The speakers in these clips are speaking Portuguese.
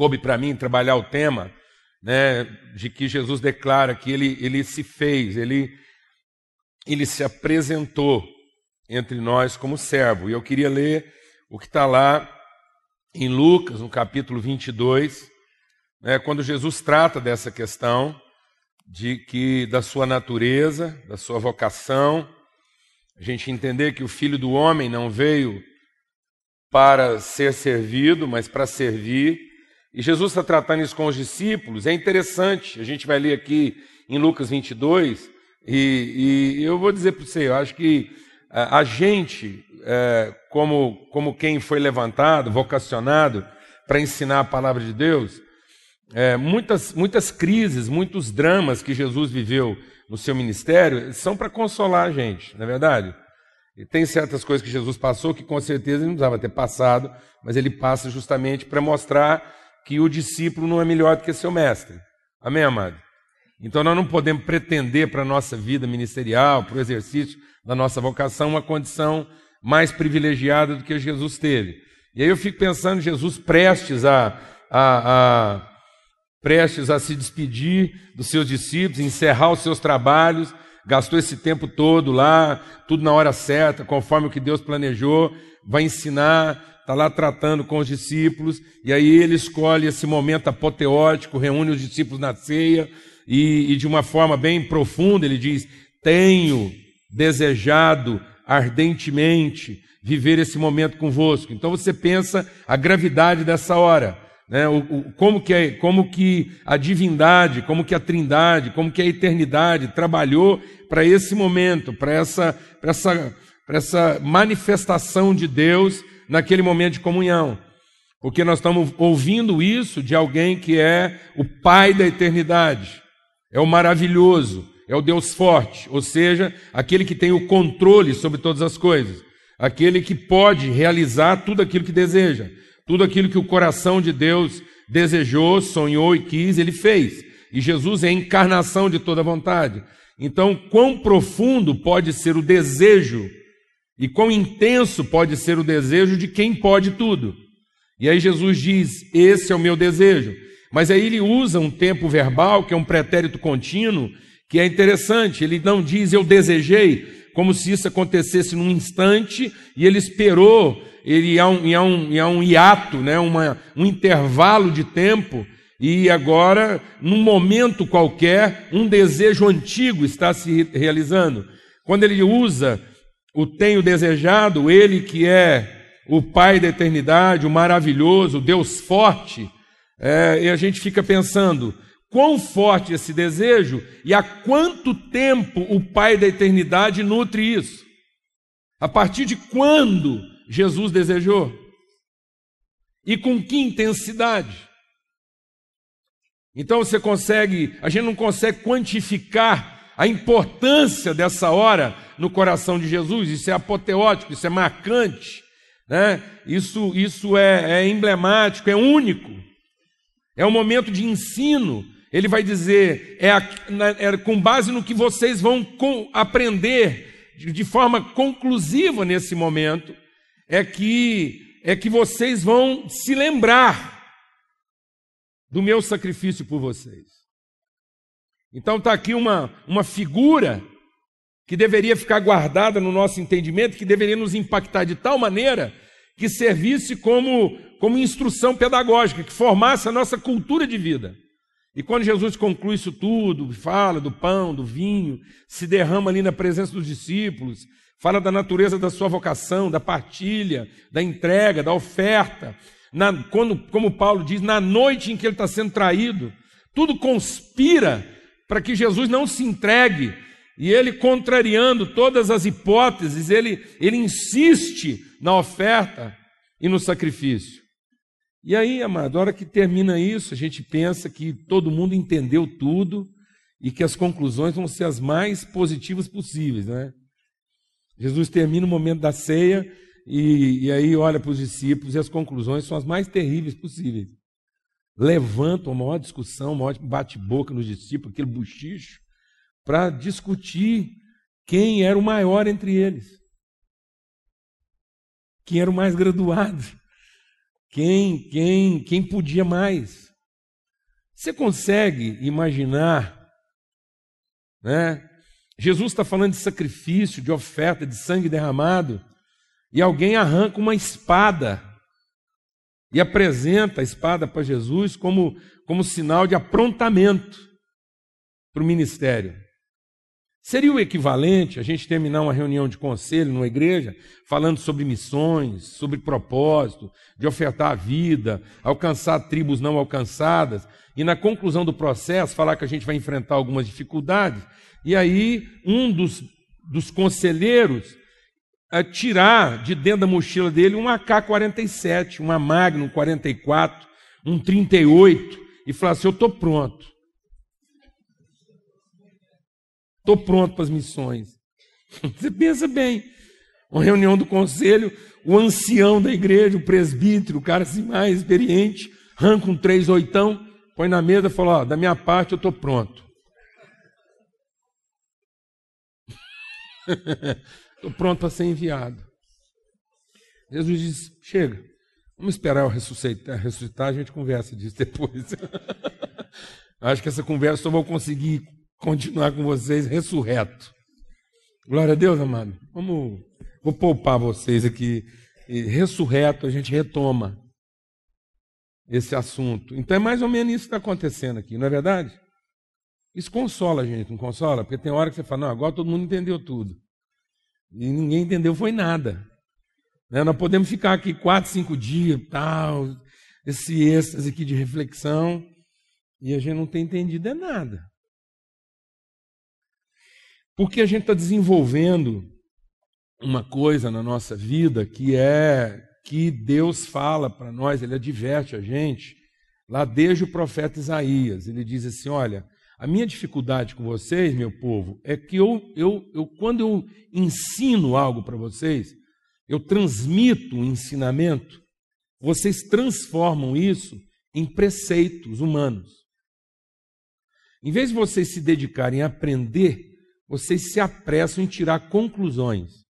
coube para mim trabalhar o tema né, de que Jesus declara que ele, ele se fez, ele, ele se apresentou entre nós como servo. E eu queria ler o que está lá em Lucas, no capítulo 22, né, quando Jesus trata dessa questão de que da sua natureza, da sua vocação, a gente entender que o Filho do Homem não veio para ser servido, mas para servir. E Jesus está tratando isso com os discípulos. É interessante, a gente vai ler aqui em Lucas 22, e, e eu vou dizer para você, eu acho que a, a gente, é, como, como quem foi levantado, vocacionado para ensinar a palavra de Deus, é, muitas, muitas crises, muitos dramas que Jesus viveu no seu ministério são para consolar a gente, não é verdade? E tem certas coisas que Jesus passou que com certeza ele não precisava ter passado, mas ele passa justamente para mostrar que o discípulo não é melhor do que seu mestre. Amém, amado? Então nós não podemos pretender para a nossa vida ministerial, para o exercício da nossa vocação, uma condição mais privilegiada do que Jesus teve. E aí eu fico pensando, Jesus prestes a, a, a prestes a se despedir dos seus discípulos, encerrar os seus trabalhos, gastou esse tempo todo lá, tudo na hora certa, conforme o que Deus planejou, vai ensinar, está lá tratando com os discípulos, e aí ele escolhe esse momento apoteótico, reúne os discípulos na ceia, e, e de uma forma bem profunda ele diz: Tenho desejado ardentemente viver esse momento convosco. Então você pensa a gravidade dessa hora. Né, o, o, como, que é, como que a divindade, como que a trindade, como que a eternidade trabalhou para esse momento, para essa, essa, essa manifestação de Deus naquele momento de comunhão. Porque nós estamos ouvindo isso de alguém que é o Pai da eternidade, é o maravilhoso, é o Deus forte, ou seja, aquele que tem o controle sobre todas as coisas, aquele que pode realizar tudo aquilo que deseja. Tudo aquilo que o coração de Deus desejou, sonhou e quis, ele fez. E Jesus é a encarnação de toda vontade. Então, quão profundo pode ser o desejo e quão intenso pode ser o desejo de quem pode tudo. E aí Jesus diz: Esse é o meu desejo. Mas aí ele usa um tempo verbal, que é um pretérito contínuo, que é interessante. Ele não diz eu desejei, como se isso acontecesse num instante e ele esperou ele há um, há um, há um hiato, né, uma, um intervalo de tempo, e agora, num momento qualquer, um desejo antigo está se realizando. Quando ele usa o tenho desejado, ele que é o Pai da eternidade, o maravilhoso, o Deus forte, é, e a gente fica pensando, quão forte esse desejo e há quanto tempo o Pai da eternidade nutre isso? A partir de quando Jesus desejou? E com que intensidade? Então você consegue, a gente não consegue quantificar a importância dessa hora no coração de Jesus, isso é apoteótico, isso é marcante, né? isso, isso é, é emblemático, é único, é um momento de ensino. Ele vai dizer, é, é com base no que vocês vão com, aprender de forma conclusiva nesse momento, é que é que vocês vão se lembrar do meu sacrifício por vocês. Então está aqui uma, uma figura que deveria ficar guardada no nosso entendimento, que deveria nos impactar de tal maneira que servisse como, como instrução pedagógica, que formasse a nossa cultura de vida. E quando Jesus conclui isso tudo, fala do pão, do vinho, se derrama ali na presença dos discípulos, fala da natureza da sua vocação, da partilha, da entrega, da oferta. Na, quando, como Paulo diz, na noite em que ele está sendo traído, tudo conspira para que Jesus não se entregue. E ele, contrariando todas as hipóteses, ele, ele insiste na oferta e no sacrifício. E aí, amado, a hora que termina isso, a gente pensa que todo mundo entendeu tudo e que as conclusões vão ser as mais positivas possíveis, né? Jesus termina o momento da ceia e, e aí olha para os discípulos e as conclusões são as mais terríveis possíveis. Levantam uma maior discussão, uma maior bate-boca nos discípulos, aquele buchicho, para discutir quem era o maior entre eles. Quem era o mais graduado. quem, quem, quem podia mais. Você consegue imaginar, né? Jesus está falando de sacrifício, de oferta, de sangue derramado, e alguém arranca uma espada e apresenta a espada para Jesus como, como sinal de aprontamento para o ministério. Seria o equivalente a gente terminar uma reunião de conselho numa igreja falando sobre missões, sobre propósito, de ofertar a vida, alcançar tribos não alcançadas, e na conclusão do processo falar que a gente vai enfrentar algumas dificuldades, e aí um dos, dos conselheiros tirar de dentro da mochila dele um AK-47, uma Magnum 44, um 38, e falar assim: Eu estou pronto. Estou pronto para as missões. Você pensa bem. Uma reunião do conselho, o ancião da igreja, o presbítero, o cara assim mais experiente, arranca um três oitão, põe na mesa e fala: ó, da minha parte eu estou pronto. Estou pronto para ser enviado. Jesus diz: chega, vamos esperar eu ressuscitar, a gente conversa disso depois. Acho que essa conversa eu vou conseguir continuar com vocês ressurreto. Glória a Deus, amado. Vamos, vou poupar vocês aqui. E ressurreto, a gente retoma esse assunto. Então é mais ou menos isso que está acontecendo aqui, não é verdade? Isso consola a gente, não consola? Porque tem hora que você fala, não, agora todo mundo entendeu tudo. E ninguém entendeu, foi nada. Né? Nós podemos ficar aqui quatro, cinco dias, tal, esse êxtase aqui de reflexão, e a gente não tem entendido é nada. Porque a gente está desenvolvendo uma coisa na nossa vida que é que Deus fala para nós, ele adverte a gente, lá desde o profeta Isaías. Ele diz assim: olha, a minha dificuldade com vocês, meu povo, é que eu, eu, eu quando eu ensino algo para vocês, eu transmito um ensinamento, vocês transformam isso em preceitos humanos. Em vez de vocês se dedicarem a aprender vocês se apressam em tirar conclusões.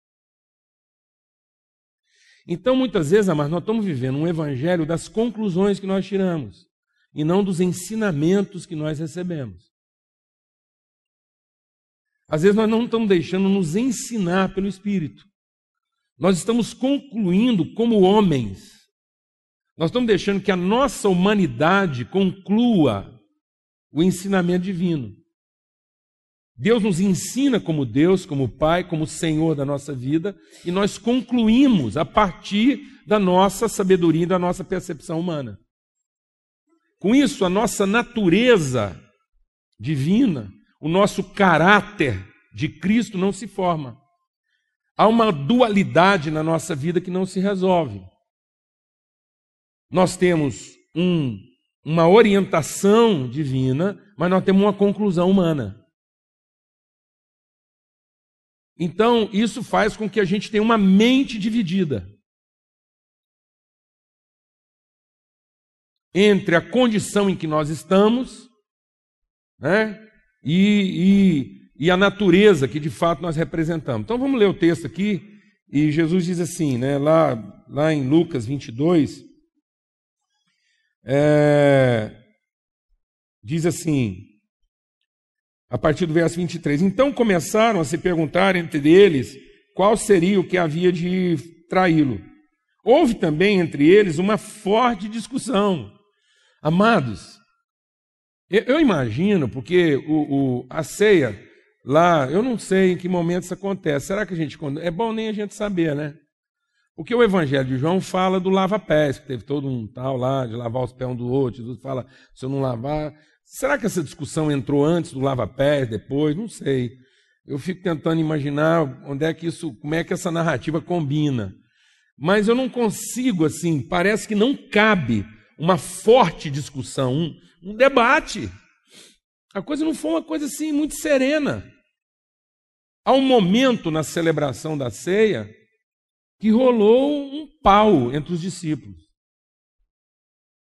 Então, muitas vezes, amados, nós estamos vivendo um evangelho das conclusões que nós tiramos e não dos ensinamentos que nós recebemos. Às vezes nós não estamos deixando nos ensinar pelo Espírito. Nós estamos concluindo como homens. Nós estamos deixando que a nossa humanidade conclua o ensinamento divino. Deus nos ensina como Deus, como Pai, como Senhor da nossa vida, e nós concluímos a partir da nossa sabedoria e da nossa percepção humana. Com isso, a nossa natureza divina, o nosso caráter de Cristo não se forma. Há uma dualidade na nossa vida que não se resolve. Nós temos um, uma orientação divina, mas nós temos uma conclusão humana. Então, isso faz com que a gente tenha uma mente dividida entre a condição em que nós estamos né, e, e, e a natureza que de fato nós representamos. Então, vamos ler o texto aqui. E Jesus diz assim, né, lá, lá em Lucas 22, é, diz assim: a partir do verso 23. Então começaram a se perguntar entre eles qual seria o que havia de traí-lo. Houve também entre eles uma forte discussão. Amados, eu imagino, porque o, o, a ceia lá, eu não sei em que momento isso acontece. Será que a gente. É bom nem a gente saber, né? Porque o Evangelho de João fala do lava-pés, que teve todo um tal lá de lavar os pés um do outro. Jesus fala: se eu não lavar, Será que essa discussão entrou antes do lava-pés, depois? Não sei. Eu fico tentando imaginar onde é que isso, como é que essa narrativa combina. Mas eu não consigo, assim, parece que não cabe uma forte discussão, um, um debate. A coisa não foi uma coisa assim muito serena. Há um momento na celebração da ceia que rolou um pau entre os discípulos.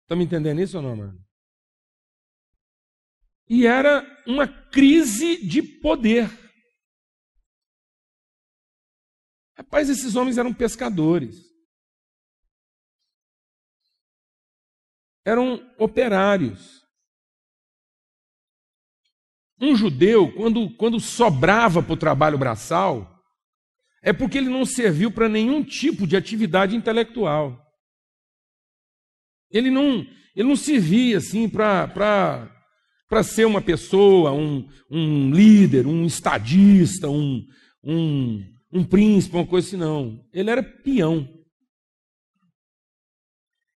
Está me entendendo isso ou não, mano? e era uma crise de poder. Rapaz, esses homens eram pescadores. Eram operários. Um judeu, quando, quando sobrava para o trabalho braçal, é porque ele não serviu para nenhum tipo de atividade intelectual. Ele não, ele não servia assim para ser uma pessoa, um, um líder, um estadista, um, um, um príncipe, uma coisa assim, não. Ele era peão.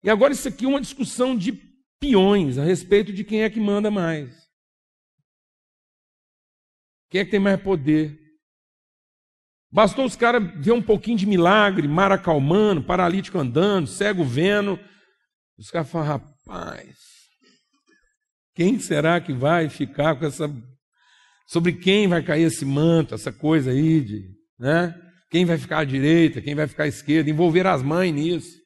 E agora isso aqui é uma discussão de peões a respeito de quem é que manda mais. Quem é que tem mais poder? Bastou os caras ver um pouquinho de milagre, mar acalmando, paralítico andando, cego vendo. Os caras falam, rapaz, quem será que vai ficar com essa. Sobre quem vai cair esse manto, essa coisa aí de. Né? Quem vai ficar à direita, quem vai ficar à esquerda, envolver as mães nisso.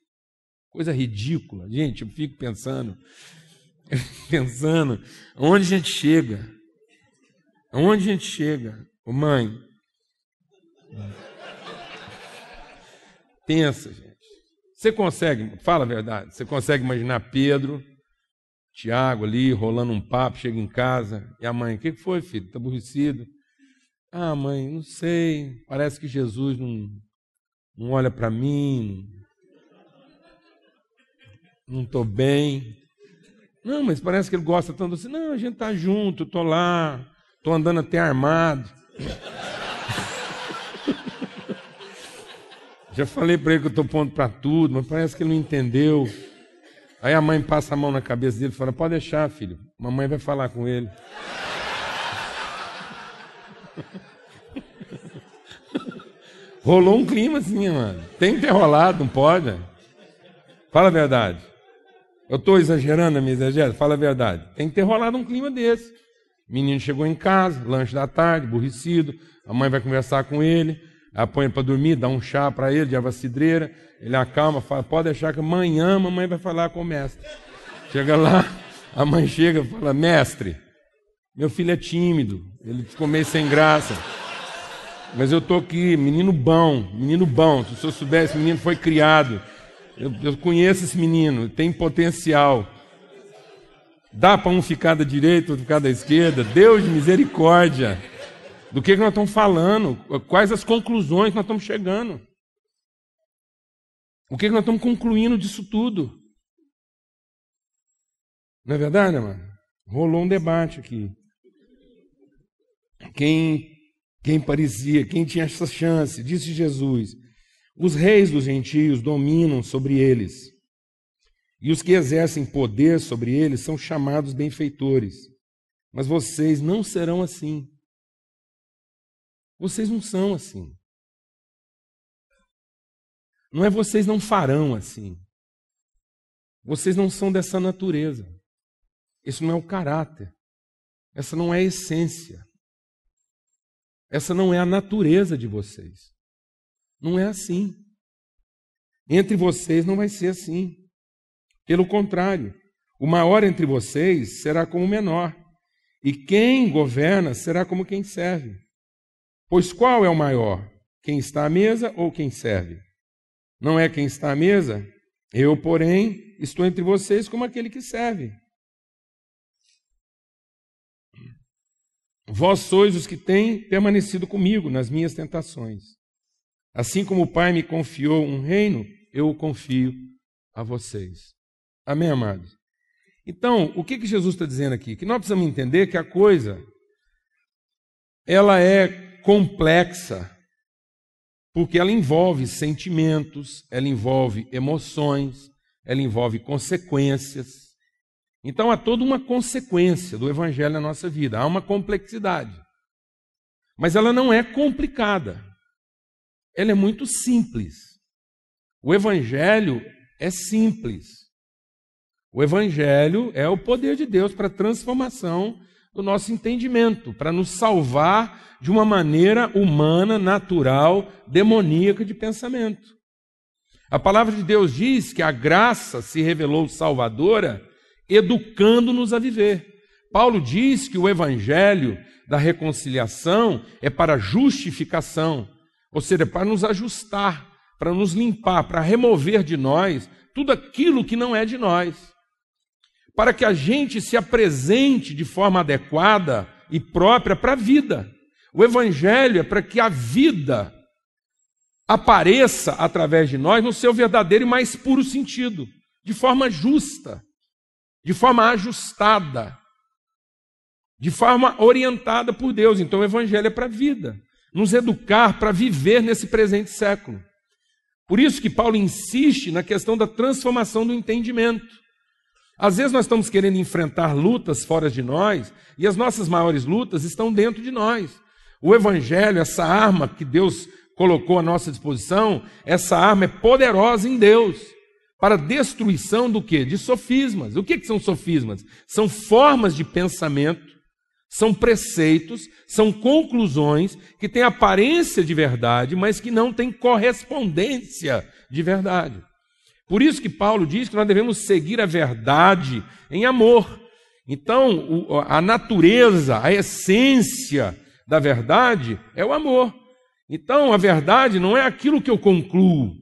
Coisa ridícula. Gente, eu fico pensando, pensando, onde a gente chega? Onde a gente chega? Ô mãe, pensa, gente. Você consegue, fala a verdade, você consegue imaginar Pedro, Tiago ali, rolando um papo, chega em casa, e a mãe, o que foi, filho? Está aborrecido? Ah, mãe, não sei, parece que Jesus não, não olha para mim, não estou bem. Não, mas parece que ele gosta tanto assim. Não, a gente está junto, estou lá, estou andando até armado. Já falei para ele que eu pondo para tudo, mas parece que ele não entendeu. Aí a mãe passa a mão na cabeça dele e fala: Pode deixar, filho, mamãe vai falar com ele. Rolou um clima assim, mano. Tem que ter rolado, não pode. Fala a verdade. Eu estou exagerando na minha exagero? Fala a verdade. Tem que ter rolado um clima desse. O menino chegou em casa, lanche da tarde, aborrecido. A mãe vai conversar com ele, apanha para dormir, dá um chá para ele de erva cidreira. Ele acalma, fala: pode deixar que amanhã a mamãe vai falar com o mestre. Chega lá, a mãe chega e fala: mestre, meu filho é tímido, ele ficou meio sem graça. Mas eu estou aqui, menino bom, menino bom. Se o senhor soubesse, menino foi criado eu, eu conheço esse menino, tem potencial. Dá para um ficar da direita, outro ficar da esquerda. Deus de misericórdia. Do que, que nós estamos falando? Quais as conclusões que nós estamos chegando? O que, que nós estamos concluindo disso tudo? Não é verdade, mano? Rolou um debate aqui. Quem, quem parecia, quem tinha essa chance, disse Jesus, os reis dos gentios dominam sobre eles, e os que exercem poder sobre eles são chamados benfeitores. Mas vocês não serão assim. Vocês não são assim. Não é vocês não farão assim. Vocês não são dessa natureza. Esse não é o caráter. Essa não é a essência. Essa não é a natureza de vocês. Não é assim. Entre vocês não vai ser assim. Pelo contrário, o maior entre vocês será como o menor, e quem governa será como quem serve. Pois qual é o maior? Quem está à mesa ou quem serve? Não é quem está à mesa? Eu, porém, estou entre vocês como aquele que serve. Vós sois os que têm permanecido comigo nas minhas tentações. Assim como o Pai me confiou um reino, eu o confio a vocês. Amém, amados? Então, o que, que Jesus está dizendo aqui? Que nós precisamos entender que a coisa ela é complexa, porque ela envolve sentimentos, ela envolve emoções, ela envolve consequências. Então há toda uma consequência do Evangelho na nossa vida, há uma complexidade. Mas ela não é complicada ela é muito simples. O Evangelho é simples. O Evangelho é o poder de Deus para a transformação do nosso entendimento, para nos salvar de uma maneira humana, natural, demoníaca de pensamento. A palavra de Deus diz que a graça se revelou salvadora, educando-nos a viver. Paulo diz que o evangelho da reconciliação é para justificação, ou seja, para nos ajustar, para nos limpar, para remover de nós tudo aquilo que não é de nós. para que a gente se apresente de forma adequada e própria para a vida. O Evangelho é para que a vida apareça através de nós no seu verdadeiro e mais puro sentido, de forma justa, de forma ajustada, de forma orientada por Deus. Então o Evangelho é para a vida, nos educar para viver nesse presente século. Por isso que Paulo insiste na questão da transformação do entendimento. Às vezes nós estamos querendo enfrentar lutas fora de nós e as nossas maiores lutas estão dentro de nós. O Evangelho, essa arma que Deus colocou à nossa disposição, essa arma é poderosa em Deus para destruição do que? De sofismas. O que, que são sofismas? São formas de pensamento, são preceitos, são conclusões que têm aparência de verdade, mas que não têm correspondência de verdade. Por isso que Paulo diz que nós devemos seguir a verdade em amor. Então, a natureza, a essência da verdade é o amor. Então, a verdade não é aquilo que eu concluo.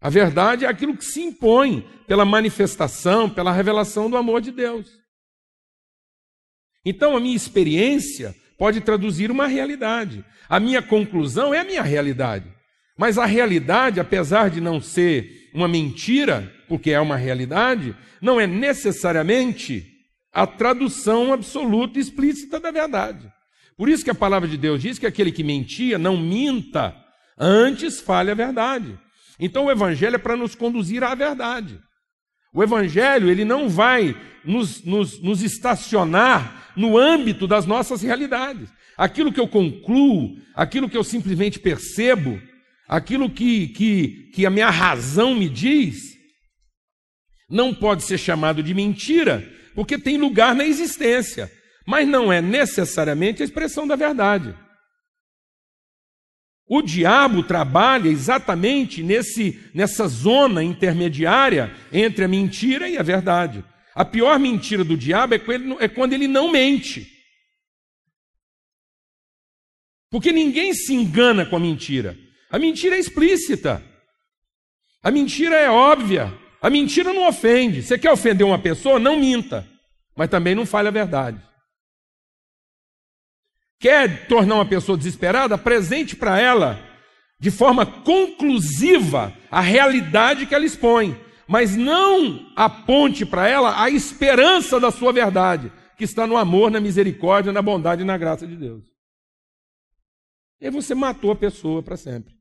A verdade é aquilo que se impõe pela manifestação, pela revelação do amor de Deus. Então, a minha experiência pode traduzir uma realidade. A minha conclusão é a minha realidade. Mas a realidade, apesar de não ser uma mentira, porque é uma realidade, não é necessariamente a tradução absoluta e explícita da verdade. Por isso que a palavra de Deus diz que aquele que mentia não minta, antes fale a verdade. Então o evangelho é para nos conduzir à verdade. O evangelho, ele não vai nos, nos, nos estacionar no âmbito das nossas realidades. Aquilo que eu concluo, aquilo que eu simplesmente percebo, aquilo que, que, que a minha razão me diz, não pode ser chamado de mentira, porque tem lugar na existência mas não é necessariamente a expressão da verdade. O diabo trabalha exatamente nesse, nessa zona intermediária entre a mentira e a verdade. A pior mentira do diabo é quando ele, é quando ele não mente. Porque ninguém se engana com a mentira. A mentira é explícita. A mentira é óbvia. A mentira não ofende. Você quer ofender uma pessoa? Não minta. Mas também não fale a verdade. Quer tornar uma pessoa desesperada? Presente para ela, de forma conclusiva, a realidade que ela expõe. Mas não aponte para ela a esperança da sua verdade, que está no amor, na misericórdia, na bondade e na graça de Deus. E aí você matou a pessoa para sempre.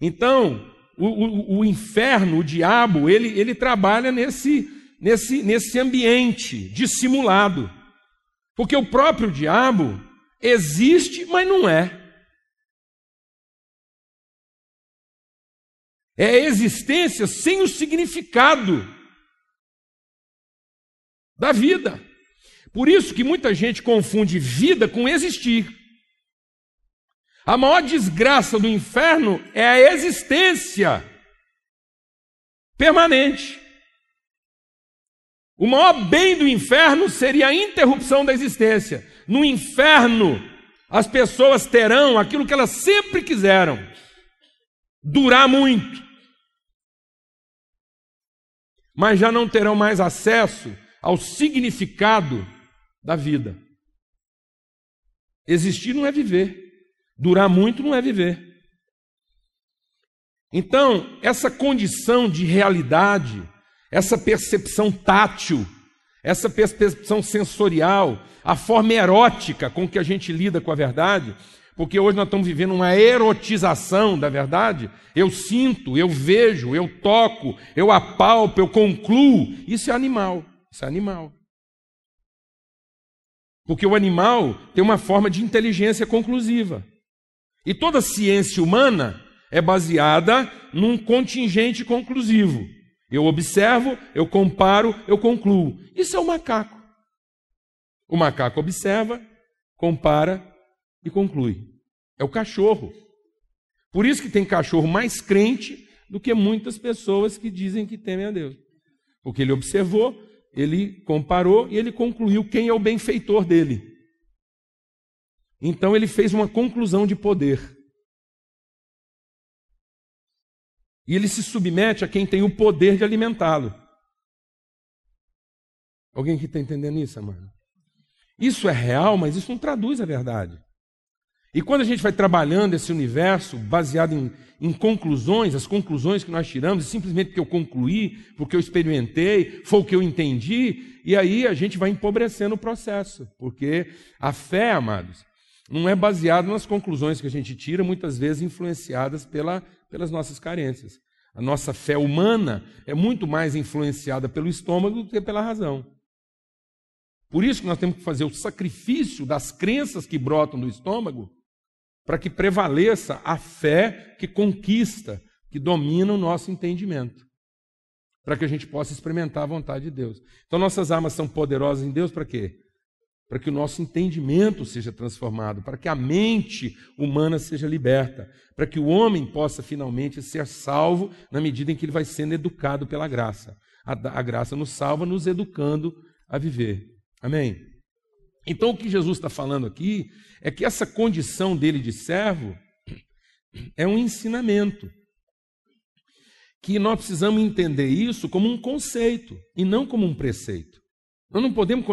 Então, o, o, o, inferno, o diabo, ele, ele trabalha nesse, nesse, nesse ambiente dissimulado. Porque o próprio diabo existe, mas não é. É a existência sem o significado da vida. Por isso que muita gente confunde vida com existir. A maior desgraça do inferno é a existência permanente. O maior bem do inferno seria a interrupção da existência. No inferno, as pessoas terão aquilo que elas sempre quiseram: durar muito. Mas já não terão mais acesso ao significado da vida. Existir não é viver, durar muito não é viver. Então, essa condição de realidade, essa percepção tátil, essa percepção sensorial, a forma erótica com que a gente lida com a verdade, porque hoje nós estamos vivendo uma erotização da verdade. Eu sinto, eu vejo, eu toco, eu apalpo, eu concluo. Isso é animal. Isso é animal. Porque o animal tem uma forma de inteligência conclusiva. E toda ciência humana é baseada num contingente conclusivo. Eu observo, eu comparo, eu concluo. Isso é o macaco. O macaco observa, compara e conclui. É o cachorro. Por isso que tem cachorro mais crente do que muitas pessoas que dizem que temem a Deus. Porque ele observou, ele comparou e ele concluiu quem é o benfeitor dele. Então ele fez uma conclusão de poder. E ele se submete a quem tem o poder de alimentá-lo. Alguém que está entendendo isso, amado? Isso é real, mas isso não traduz a verdade. E quando a gente vai trabalhando esse universo baseado em, em, conclusões, as conclusões que nós tiramos, simplesmente porque eu concluí, porque eu experimentei, foi o que eu entendi, e aí a gente vai empobrecendo o processo, porque a fé, amados, não é baseada nas conclusões que a gente tira, muitas vezes influenciadas pela, pelas nossas carências. A nossa fé humana é muito mais influenciada pelo estômago do que pela razão. Por isso que nós temos que fazer o sacrifício das crenças que brotam do estômago para que prevaleça a fé que conquista, que domina o nosso entendimento, para que a gente possa experimentar a vontade de Deus. Então, nossas armas são poderosas em Deus para quê? Para que o nosso entendimento seja transformado, para que a mente humana seja liberta, para que o homem possa finalmente ser salvo na medida em que ele vai sendo educado pela graça. A, a graça nos salva, nos educando a viver. Amém? Então, o que Jesus está falando aqui é que essa condição dele de servo é um ensinamento. Que nós precisamos entender isso como um conceito e não como um preceito. Nós não podemos.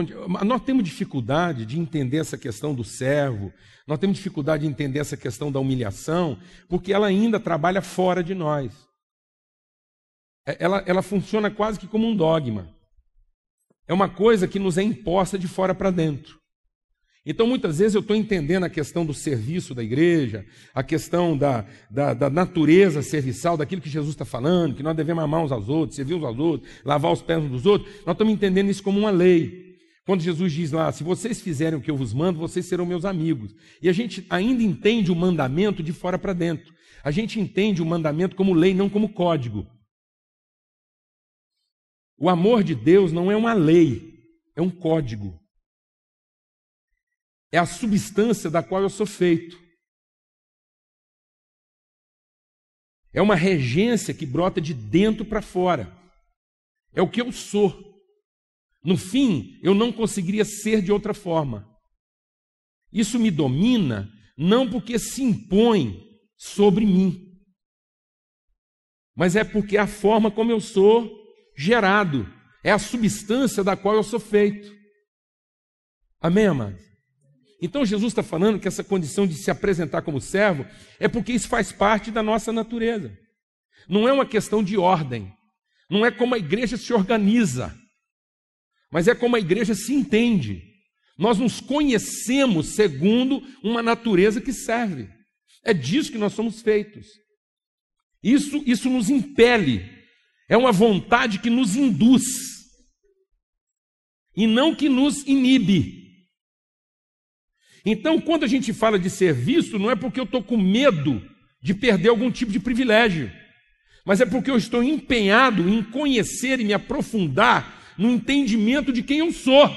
Nós temos dificuldade de entender essa questão do servo, nós temos dificuldade de entender essa questão da humilhação, porque ela ainda trabalha fora de nós. É, ela, ela funciona quase que como um dogma. É uma coisa que nos é imposta de fora para dentro. Então, muitas vezes, eu estou entendendo a questão do serviço da igreja, a questão da, da, da natureza serviçal, daquilo que Jesus está falando, que nós devemos amar uns aos outros, servir uns aos outros, lavar os pés uns dos outros. Nós estamos entendendo isso como uma lei. Quando Jesus diz lá, se vocês fizerem o que eu vos mando, vocês serão meus amigos. E a gente ainda entende o mandamento de fora para dentro. A gente entende o mandamento como lei, não como código. O amor de Deus não é uma lei, é um código é a substância da qual eu sou feito. É uma regência que brota de dentro para fora. É o que eu sou. No fim, eu não conseguiria ser de outra forma. Isso me domina não porque se impõe sobre mim, mas é porque é a forma como eu sou gerado, é a substância da qual eu sou feito. Amém, amados? Então Jesus está falando que essa condição de se apresentar como servo é porque isso faz parte da nossa natureza. Não é uma questão de ordem. Não é como a igreja se organiza. Mas é como a igreja se entende. Nós nos conhecemos segundo uma natureza que serve. É disso que nós somos feitos. Isso, isso nos impele. É uma vontade que nos induz. E não que nos inibe. Então, quando a gente fala de serviço, não é porque eu estou com medo de perder algum tipo de privilégio, mas é porque eu estou empenhado em conhecer e me aprofundar no entendimento de quem eu sou.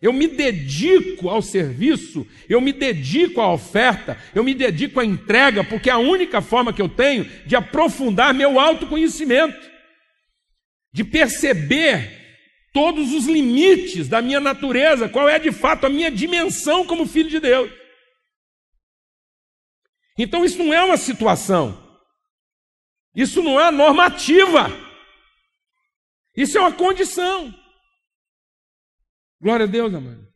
Eu me dedico ao serviço, eu me dedico à oferta, eu me dedico à entrega, porque é a única forma que eu tenho de aprofundar meu autoconhecimento, de perceber todos os limites da minha natureza, qual é de fato a minha dimensão como filho de Deus. Então isso não é uma situação, isso não é normativa, isso é uma condição. Glória a Deus, amado.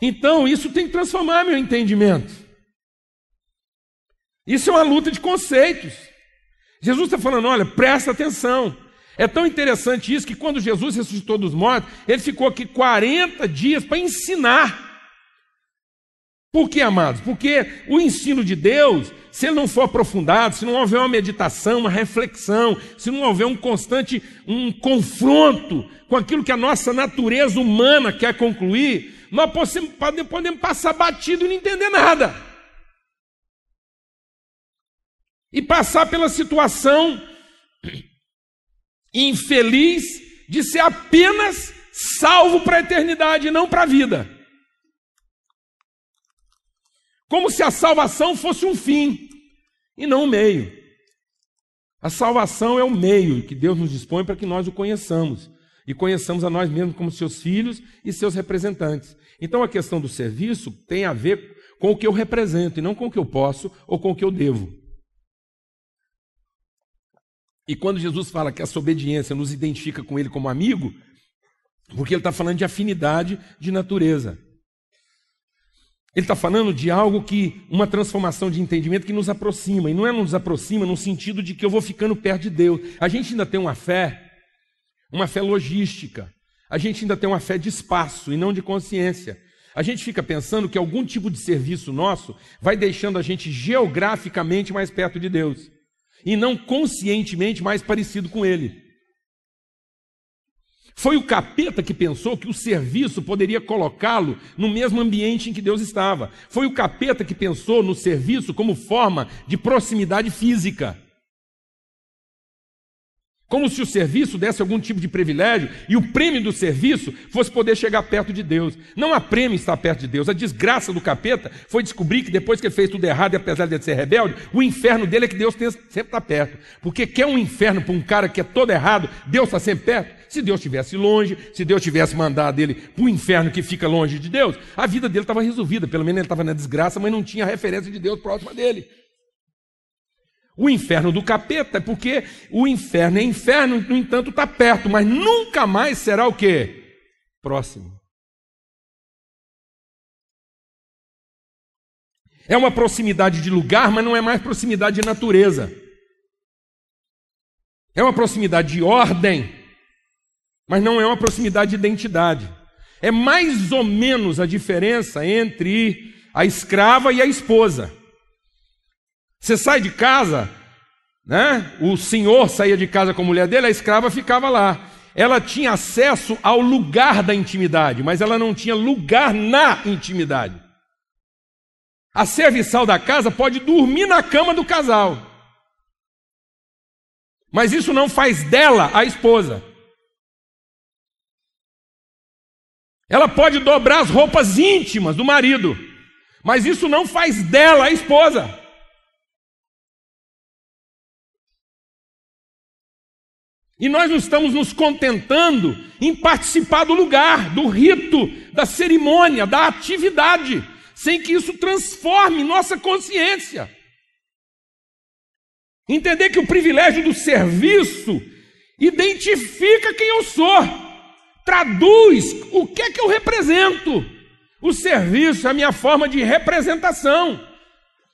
Então isso tem que transformar meu entendimento. Isso é uma luta de conceitos. Jesus está falando: olha, presta atenção. É tão interessante isso que quando Jesus ressuscitou dos mortos, ele ficou aqui 40 dias para ensinar. Por que, amados? Porque o ensino de Deus, se ele não for aprofundado, se não houver uma meditação, uma reflexão, se não houver um constante um confronto com aquilo que a nossa natureza humana quer concluir, nós podemos, passar batido e não entender nada. E passar pela situação infeliz de ser apenas salvo para a eternidade e não para a vida. Como se a salvação fosse um fim e não um meio. A salvação é o meio que Deus nos dispõe para que nós o conheçamos e conheçamos a nós mesmos como seus filhos e seus representantes. Então a questão do serviço tem a ver com o que eu represento e não com o que eu posso ou com o que eu devo. E quando Jesus fala que essa obediência nos identifica com Ele como amigo, porque Ele está falando de afinidade de natureza. Ele está falando de algo que, uma transformação de entendimento que nos aproxima, e não é nos aproxima no sentido de que eu vou ficando perto de Deus. A gente ainda tem uma fé, uma fé logística. A gente ainda tem uma fé de espaço e não de consciência. A gente fica pensando que algum tipo de serviço nosso vai deixando a gente geograficamente mais perto de Deus e não conscientemente mais parecido com Ele. Foi o capeta que pensou que o serviço poderia colocá-lo no mesmo ambiente em que Deus estava. Foi o capeta que pensou no serviço como forma de proximidade física. Como se o serviço desse algum tipo de privilégio e o prêmio do serviço fosse poder chegar perto de Deus. Não há prêmio estar perto de Deus. A desgraça do capeta foi descobrir que depois que ele fez tudo errado e apesar de ele ser rebelde, o inferno dele é que Deus sempre está perto. Porque quer um inferno para um cara que é todo errado, Deus está sempre perto. Se Deus estivesse longe, se Deus tivesse mandado ele para o inferno que fica longe de Deus, a vida dele estava resolvida. Pelo menos ele estava na desgraça, mas não tinha referência de Deus próxima dele. O inferno do capeta é porque o inferno é inferno, no entanto, está perto, mas nunca mais será o quê? Próximo. É uma proximidade de lugar, mas não é mais proximidade de natureza. É uma proximidade de ordem, mas não é uma proximidade de identidade. É mais ou menos a diferença entre a escrava e a esposa. Você sai de casa, né? O senhor saía de casa com a mulher dele, a escrava ficava lá. Ela tinha acesso ao lugar da intimidade, mas ela não tinha lugar na intimidade. A serviçal da casa pode dormir na cama do casal. Mas isso não faz dela a esposa. Ela pode dobrar as roupas íntimas do marido, mas isso não faz dela a esposa. E nós não estamos nos contentando em participar do lugar, do rito, da cerimônia, da atividade, sem que isso transforme nossa consciência. Entender que o privilégio do serviço identifica quem eu sou, traduz o que é que eu represento. O serviço é a minha forma de representação.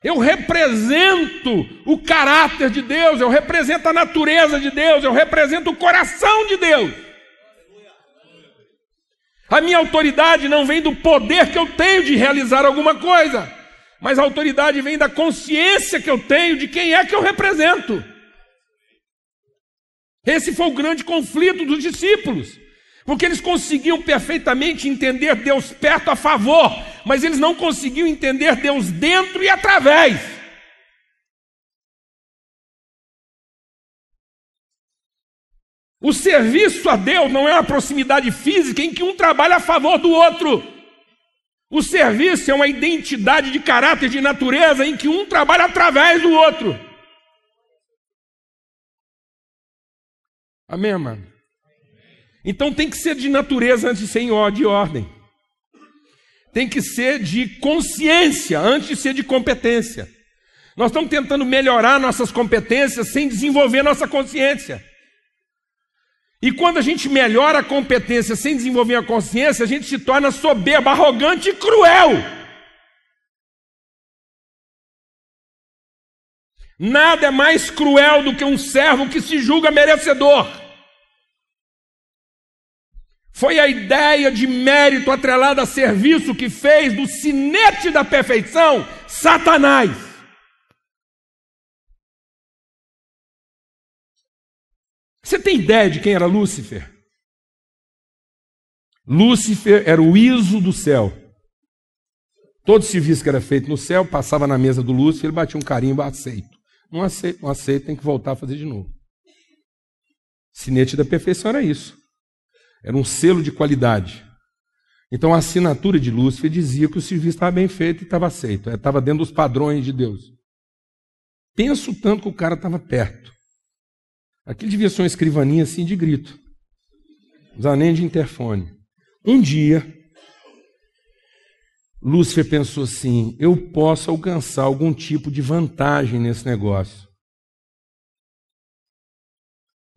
Eu represento o caráter de Deus, eu represento a natureza de Deus, eu represento o coração de Deus. A minha autoridade não vem do poder que eu tenho de realizar alguma coisa, mas a autoridade vem da consciência que eu tenho de quem é que eu represento. Esse foi o grande conflito dos discípulos. Porque eles conseguiam perfeitamente entender Deus perto a favor, mas eles não conseguiam entender Deus dentro e através. O serviço a Deus não é uma proximidade física em que um trabalha a favor do outro. O serviço é uma identidade de caráter de natureza em que um trabalha através do outro. Amém, mano? Então tem que ser de natureza antes de ser de ordem. Tem que ser de consciência antes de ser de competência. Nós estamos tentando melhorar nossas competências sem desenvolver nossa consciência. E quando a gente melhora a competência sem desenvolver a consciência, a gente se torna soberbo, arrogante e cruel. Nada é mais cruel do que um servo que se julga merecedor. Foi a ideia de mérito atrelada a serviço que fez do sinete da perfeição Satanás. Você tem ideia de quem era Lúcifer? Lúcifer era o ISO do céu. Todo serviço que era feito no céu passava na mesa do Lúcifer, ele batia um carimbo, aceito. Não aceito, não aceito, tem que voltar a fazer de novo. Sinete da perfeição era isso. Era um selo de qualidade. Então a assinatura de Lúcifer dizia que o serviço estava bem feito e estava aceito, estava dentro dos padrões de Deus. Penso tanto que o cara estava perto. Aquilo devia ser uma escrivaninha assim de grito, não nem de interfone. Um dia, Lúcifer pensou assim: eu posso alcançar algum tipo de vantagem nesse negócio.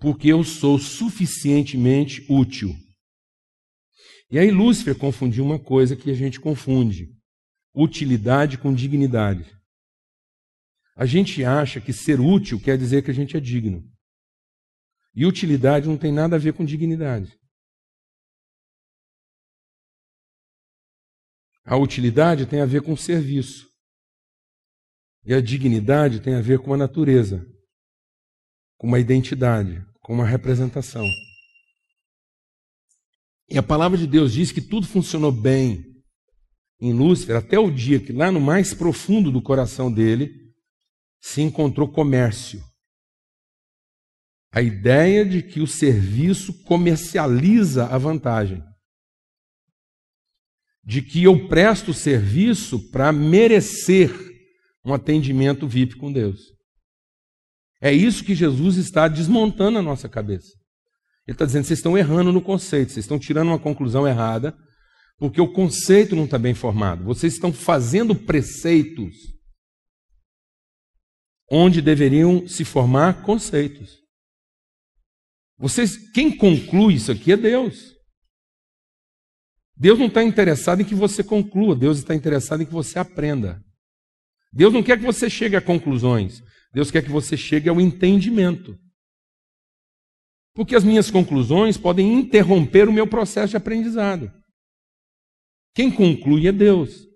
Porque eu sou suficientemente útil. E aí Lúcifer confundiu uma coisa que a gente confunde: utilidade com dignidade. A gente acha que ser útil quer dizer que a gente é digno. E utilidade não tem nada a ver com dignidade. A utilidade tem a ver com serviço. E a dignidade tem a ver com a natureza, com uma identidade, com uma representação. E a palavra de Deus diz que tudo funcionou bem em Lúcifer até o dia que, lá no mais profundo do coração dele, se encontrou comércio. A ideia de que o serviço comercializa a vantagem. De que eu presto serviço para merecer um atendimento VIP com Deus. É isso que Jesus está desmontando na nossa cabeça. Ele está dizendo: vocês estão errando no conceito, vocês estão tirando uma conclusão errada, porque o conceito não está bem formado. Vocês estão fazendo preceitos onde deveriam se formar conceitos. Vocês, quem conclui isso aqui é Deus. Deus não está interessado em que você conclua, Deus está interessado em que você aprenda. Deus não quer que você chegue a conclusões, Deus quer que você chegue ao entendimento. Porque as minhas conclusões podem interromper o meu processo de aprendizado. Quem conclui é Deus.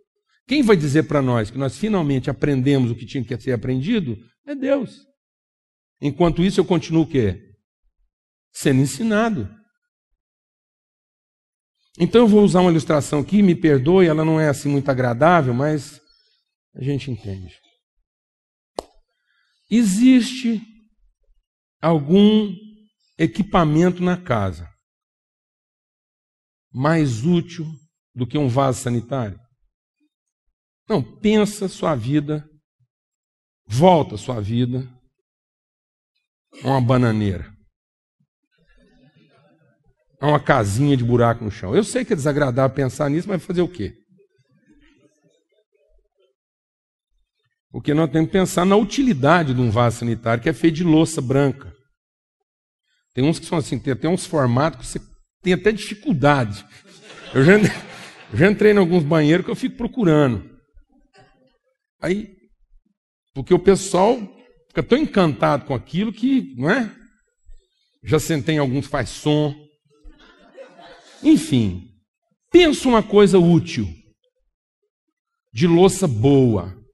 Quem vai dizer para nós que nós finalmente aprendemos o que tinha que ser aprendido é Deus. Enquanto isso, eu continuo o quê? Sendo ensinado. Então eu vou usar uma ilustração aqui, me perdoe, ela não é assim muito agradável, mas a gente entende. Existe algum equipamento na casa mais útil do que um vaso sanitário? Não, pensa sua vida, volta sua vida a uma bananeira. A uma casinha de buraco no chão. Eu sei que é desagradável pensar nisso, mas fazer o quê? Porque nós temos que pensar na utilidade de um vaso sanitário que é feito de louça branca. Tem uns que são assim, tem até uns formatos que você tem até dificuldade. Eu já, eu já entrei em alguns banheiros que eu fico procurando. Aí, porque o pessoal fica tão encantado com aquilo que, não é? Já sentei em alguns faz som. Enfim, pensa uma coisa útil. De louça boa.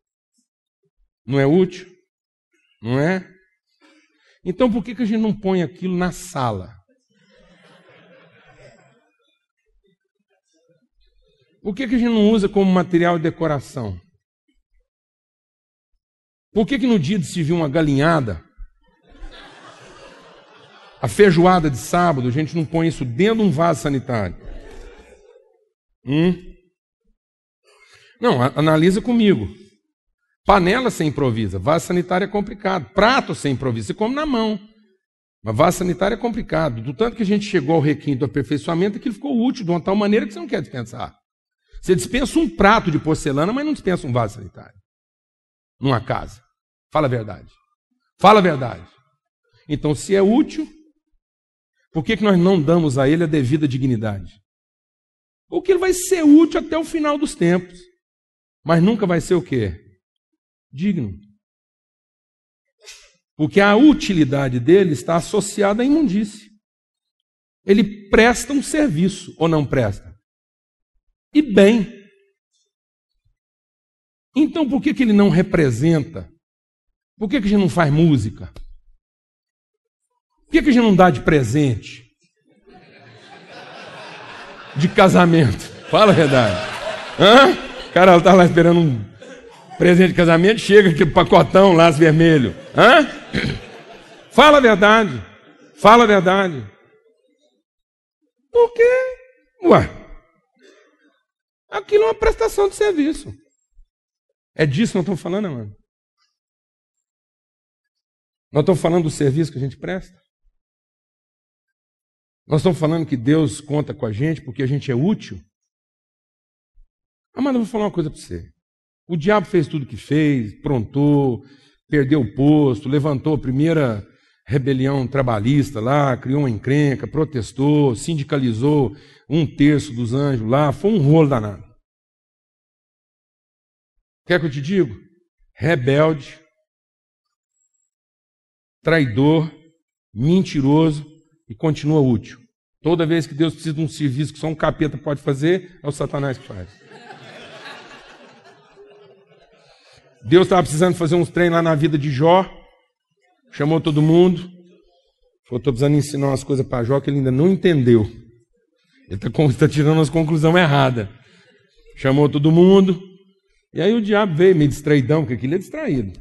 Não é útil? Não é? Então por que, que a gente não põe aquilo na sala? Por que, que a gente não usa como material de decoração? Por que, que no dia de se vir uma galinhada, a feijoada de sábado, a gente não põe isso dentro de um vaso sanitário? Hum? Não, analisa comigo. Panela você improvisa, vaso sanitário é complicado. Prato você improvisa, você come na mão. Mas vaso sanitário é complicado. Do tanto que a gente chegou ao requinte do aperfeiçoamento, aquilo ficou útil de uma tal maneira que você não quer dispensar. Você dispensa um prato de porcelana, mas não dispensa um vaso sanitário numa casa. Fala a verdade. Fala a verdade. Então, se é útil, por que, que nós não damos a ele a devida dignidade? Porque ele vai ser útil até o final dos tempos. Mas nunca vai ser o quê? Digno. Porque a utilidade dele está associada à imundície. Ele presta um serviço ou não presta? E bem. Então por que, que ele não representa? Por que, que a gente não faz música? Por que, que a gente não dá de presente? De casamento. Fala a verdade. Hã? O cara está lá esperando um presente de casamento, chega aquele pacotão lá vermelho. Hã? Fala a verdade. Fala a verdade. Por quê? Ué. Aquilo é uma prestação de serviço. É disso que nós estamos falando, mano? Nós estamos falando do serviço que a gente presta? Nós estamos falando que Deus conta com a gente porque a gente é útil? Mas eu vou falar uma coisa para você. O diabo fez tudo o que fez, prontou, perdeu o posto, levantou a primeira rebelião trabalhista lá, criou uma encrenca, protestou, sindicalizou um terço dos anjos lá, foi um rolo danado. Quer que eu te digo? Rebelde, traidor, mentiroso e continua útil. Toda vez que Deus precisa de um serviço que só um capeta pode fazer, é o Satanás que faz. Deus estava precisando fazer uns treinos lá na vida de Jó, chamou todo mundo, falou: estou precisando ensinar umas coisas para Jó que ele ainda não entendeu. Ele está tá tirando umas conclusões erradas. Chamou todo mundo, e aí o diabo veio meio distraidão, porque aquilo é distraído.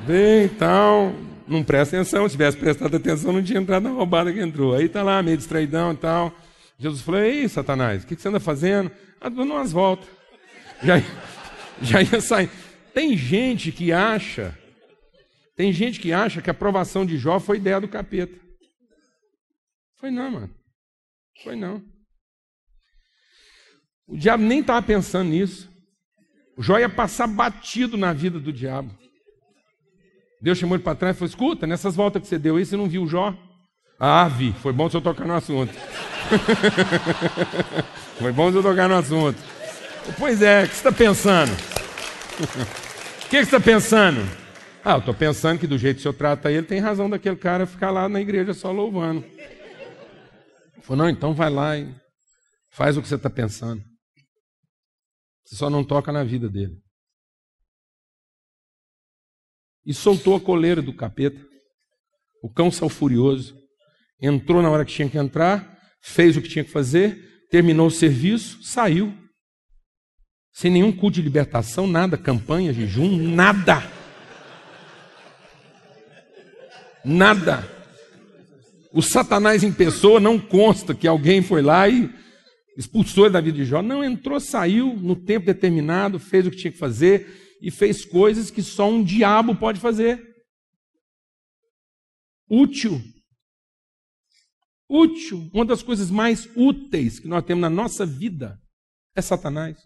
Vem e tal, não presta atenção. Se tivesse prestado atenção, não tinha entrado na roubada que entrou. Aí está lá, meio distraidão e tal. Jesus falou: Ei, Satanás, o que, você anda fazendo? Ah, dando umas voltas. Já, já ia sair. Tem gente que acha, tem gente que acha que a aprovação de Jó foi ideia do capeta. Foi não, mano. Foi não. O diabo nem estava pensando nisso. O Jó ia passar batido na vida do diabo. Deus chamou ele para trás e falou: Escuta, nessas voltas que você deu aí, você não viu o Jó? Ah, vi. Foi bom eu tocar no assunto. Foi bom eu tocar no assunto. Pois é, o que você está pensando? O que você está pensando? Ah, eu estou pensando que do jeito que o senhor trata ele, tem razão daquele cara ficar lá na igreja só louvando. Falou, não, então vai lá e faz o que você está pensando. Você só não toca na vida dele. E soltou a coleira do capeta. O cão saiu furioso. Entrou na hora que tinha que entrar, fez o que tinha que fazer, terminou o serviço, saiu. Sem nenhum culto de libertação, nada, campanha, jejum, nada. Nada. O Satanás em pessoa não consta que alguém foi lá e expulsou ele da vida de Jó. Não, entrou, saiu no tempo determinado, fez o que tinha que fazer e fez coisas que só um diabo pode fazer. Útil. Útil. Uma das coisas mais úteis que nós temos na nossa vida é Satanás.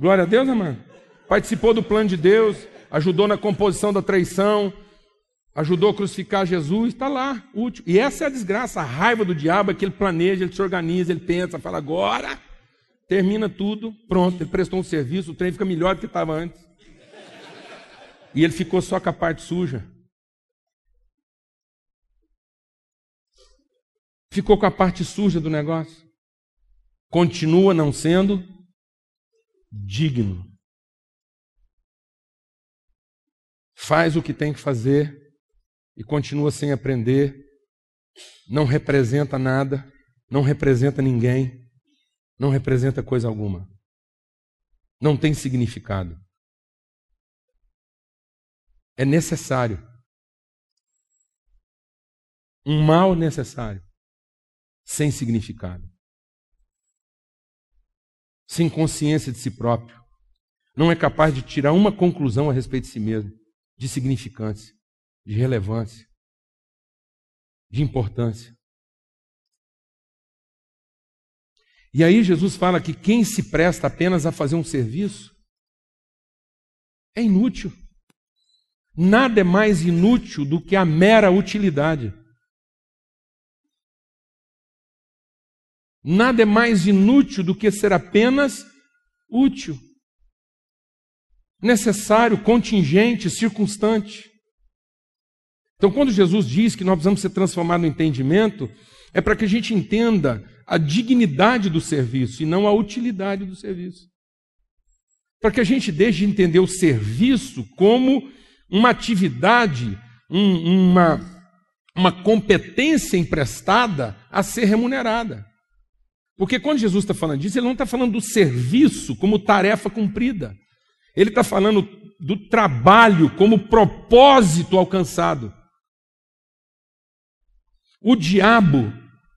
Glória a Deus, amado participou do plano de Deus, ajudou na composição da traição, ajudou a crucificar Jesus, está lá, útil. E essa é a desgraça, a raiva do diabo é que ele planeja, ele se organiza, ele pensa, fala agora, termina tudo, pronto, ele prestou um serviço, o trem fica melhor do que estava antes. E ele ficou só com a parte suja. Ficou com a parte suja do negócio. Continua não sendo digno. faz o que tem que fazer e continua sem aprender, não representa nada, não representa ninguém, não representa coisa alguma. Não tem significado. É necessário. Um mal necessário, sem significado. Sem consciência de si próprio. Não é capaz de tirar uma conclusão a respeito de si mesmo de significância, de relevância, de importância. E aí Jesus fala que quem se presta apenas a fazer um serviço é inútil. Nada é mais inútil do que a mera utilidade. Nada é mais inútil do que ser apenas útil necessário, contingente, circunstante. Então, quando Jesus diz que nós precisamos ser transformados no entendimento, é para que a gente entenda a dignidade do serviço e não a utilidade do serviço. Para que a gente deixe de entender o serviço como uma atividade, um, uma, uma competência emprestada a ser remunerada. Porque quando Jesus está falando disso, ele não está falando do serviço como tarefa cumprida. Ele está falando do trabalho como propósito alcançado. O diabo,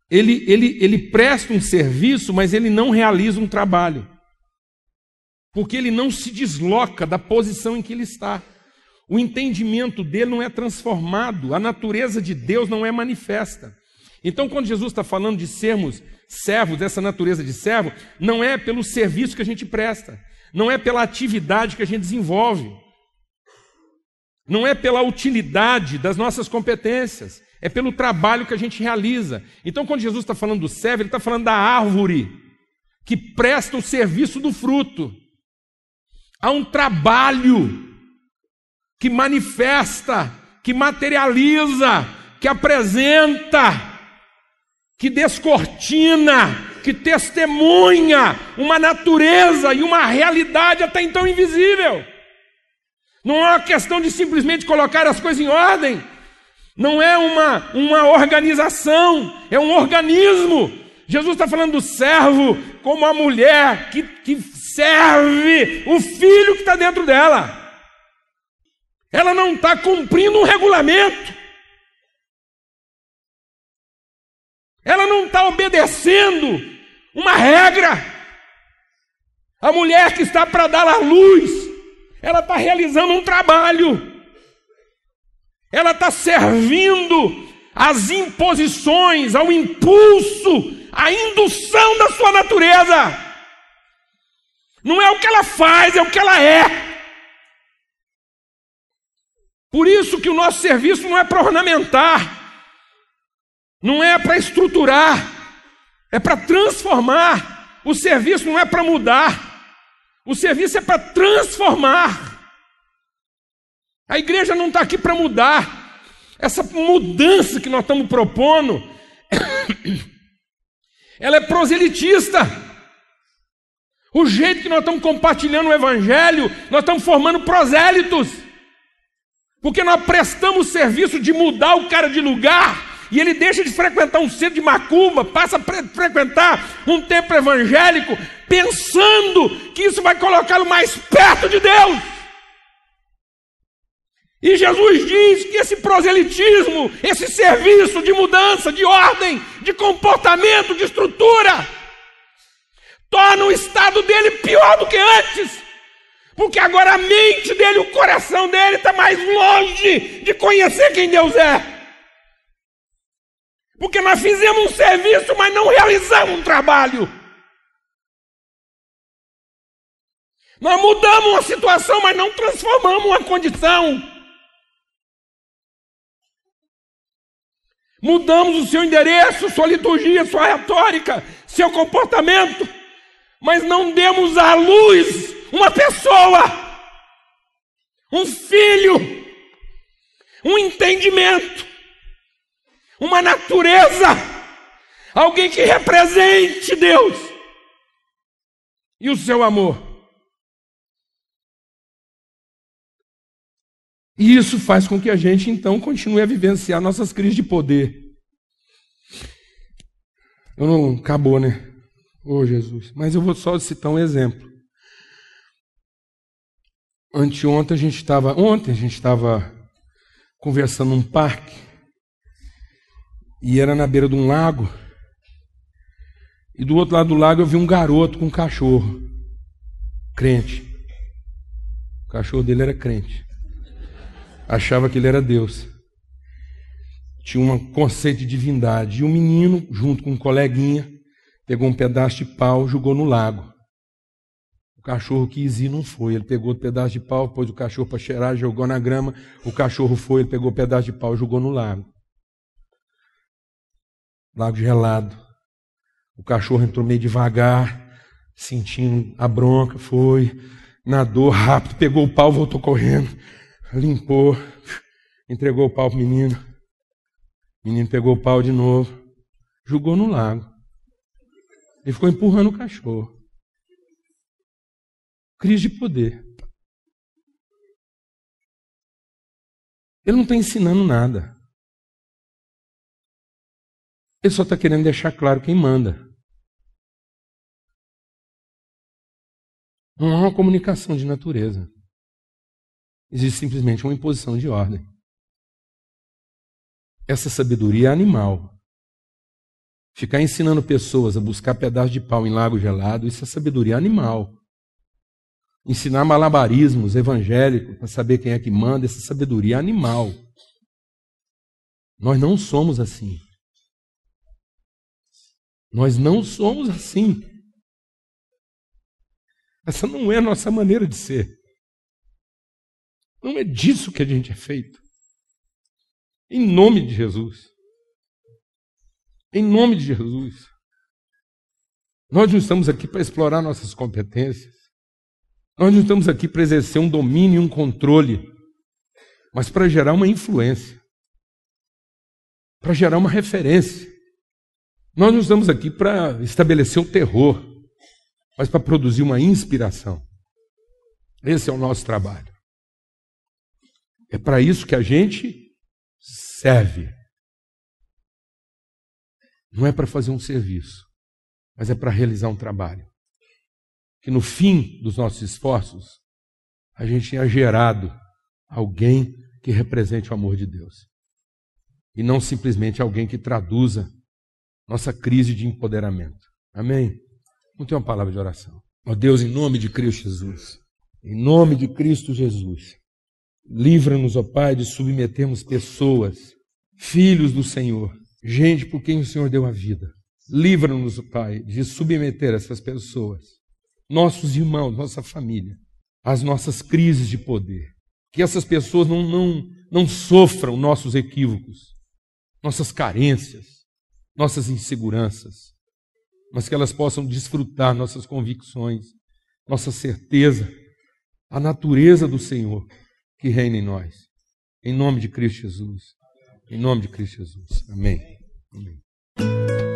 ele, ele, ele presta um serviço, mas ele não realiza um trabalho. Porque ele não se desloca da posição em que ele está. O entendimento dele não é transformado, a natureza de Deus não é manifesta. Então, quando Jesus está falando de sermos servos, dessa natureza de servo, não é pelo serviço que a gente presta, não é pela atividade que a gente desenvolve, não é pela utilidade das nossas competências, é pelo trabalho que a gente realiza. Então, quando Jesus está falando do servo, ele está falando da árvore que presta o serviço do fruto. Há um trabalho que manifesta, que materializa, que apresenta que descortina, que testemunha uma natureza e uma realidade até então invisível. Não é uma questão de simplesmente colocar as coisas em ordem, não é uma, uma organização, é um organismo. Jesus está falando do servo como a mulher que, que serve o filho que está dentro dela. Ela não está cumprindo um regulamento. Ela não está obedecendo uma regra. A mulher que está para dar a luz, ela está realizando um trabalho. Ela está servindo às imposições, ao impulso, à indução da sua natureza. Não é o que ela faz, é o que ela é. Por isso que o nosso serviço não é para ornamentar, não é para estruturar, é para transformar. O serviço não é para mudar, o serviço é para transformar. A igreja não está aqui para mudar. Essa mudança que nós estamos propondo, ela é proselitista. O jeito que nós estamos compartilhando o Evangelho, nós estamos formando prosélitos. Porque nós prestamos serviço de mudar o cara de lugar e ele deixa de frequentar um centro de macumba, passa a frequentar um templo evangélico, pensando que isso vai colocá-lo mais perto de Deus. E Jesus diz que esse proselitismo, esse serviço de mudança, de ordem, de comportamento, de estrutura, torna o estado dele pior do que antes. Porque agora a mente dele, o coração dele está mais longe de conhecer quem Deus é. Porque nós fizemos um serviço, mas não realizamos um trabalho. Nós mudamos uma situação, mas não transformamos uma condição. Mudamos o seu endereço, sua liturgia, sua retórica, seu comportamento, mas não demos à luz uma pessoa, um filho, um entendimento uma natureza, alguém que represente Deus e o seu amor. E isso faz com que a gente então continue a vivenciar nossas crises de poder. Eu não acabou, né? Oh, Jesus. Mas eu vou só citar um exemplo. Anteontem a gente estava, ontem a gente estava conversando num parque e era na beira de um lago. E do outro lado do lago eu vi um garoto com um cachorro, crente. O cachorro dele era crente. Achava que ele era Deus. Tinha um conceito de divindade. E o menino, junto com um coleguinha, pegou um pedaço de pau, jogou no lago. O cachorro quis ir, não foi. Ele pegou o pedaço de pau, pôs o cachorro para cheirar, jogou na grama. O cachorro foi, ele pegou o pedaço de pau, jogou no lago lago gelado. O cachorro entrou meio devagar, sentindo a bronca, foi, nadou rápido, pegou o pau, voltou correndo, limpou, entregou o pau pro menino. O menino pegou o pau de novo, jogou no lago. Ele ficou empurrando o cachorro. Crise de poder. Ele não está ensinando nada. Ele só está querendo deixar claro quem manda. Não há uma comunicação de natureza. Existe simplesmente uma imposição de ordem. Essa sabedoria é animal. Ficar ensinando pessoas a buscar pedaço de pau em lago gelado, isso é sabedoria animal. Ensinar malabarismos evangélicos para saber quem é que manda, essa sabedoria animal. Nós não somos assim. Nós não somos assim. Essa não é a nossa maneira de ser. Não é disso que a gente é feito. Em nome de Jesus. Em nome de Jesus. Nós não estamos aqui para explorar nossas competências. Nós não estamos aqui para exercer um domínio e um controle, mas para gerar uma influência, para gerar uma referência. Nós não estamos aqui para estabelecer o terror, mas para produzir uma inspiração. Esse é o nosso trabalho. É para isso que a gente serve. Não é para fazer um serviço, mas é para realizar um trabalho. Que no fim dos nossos esforços, a gente tenha gerado alguém que represente o amor de Deus. E não simplesmente alguém que traduza nossa crise de empoderamento. Amém? Vamos ter uma palavra de oração. Ó Deus, em nome de Cristo Jesus, em nome de Cristo Jesus, livra-nos, ó Pai, de submetermos pessoas, filhos do Senhor, gente por quem o Senhor deu a vida. Livra-nos, Pai, de submeter essas pessoas, nossos irmãos, nossa família, às nossas crises de poder. Que essas pessoas não, não, não sofram nossos equívocos, nossas carências, nossas inseguranças, mas que elas possam desfrutar nossas convicções, nossa certeza, a natureza do Senhor que reina em nós. Em nome de Cristo Jesus. Em nome de Cristo Jesus. Amém. Amém.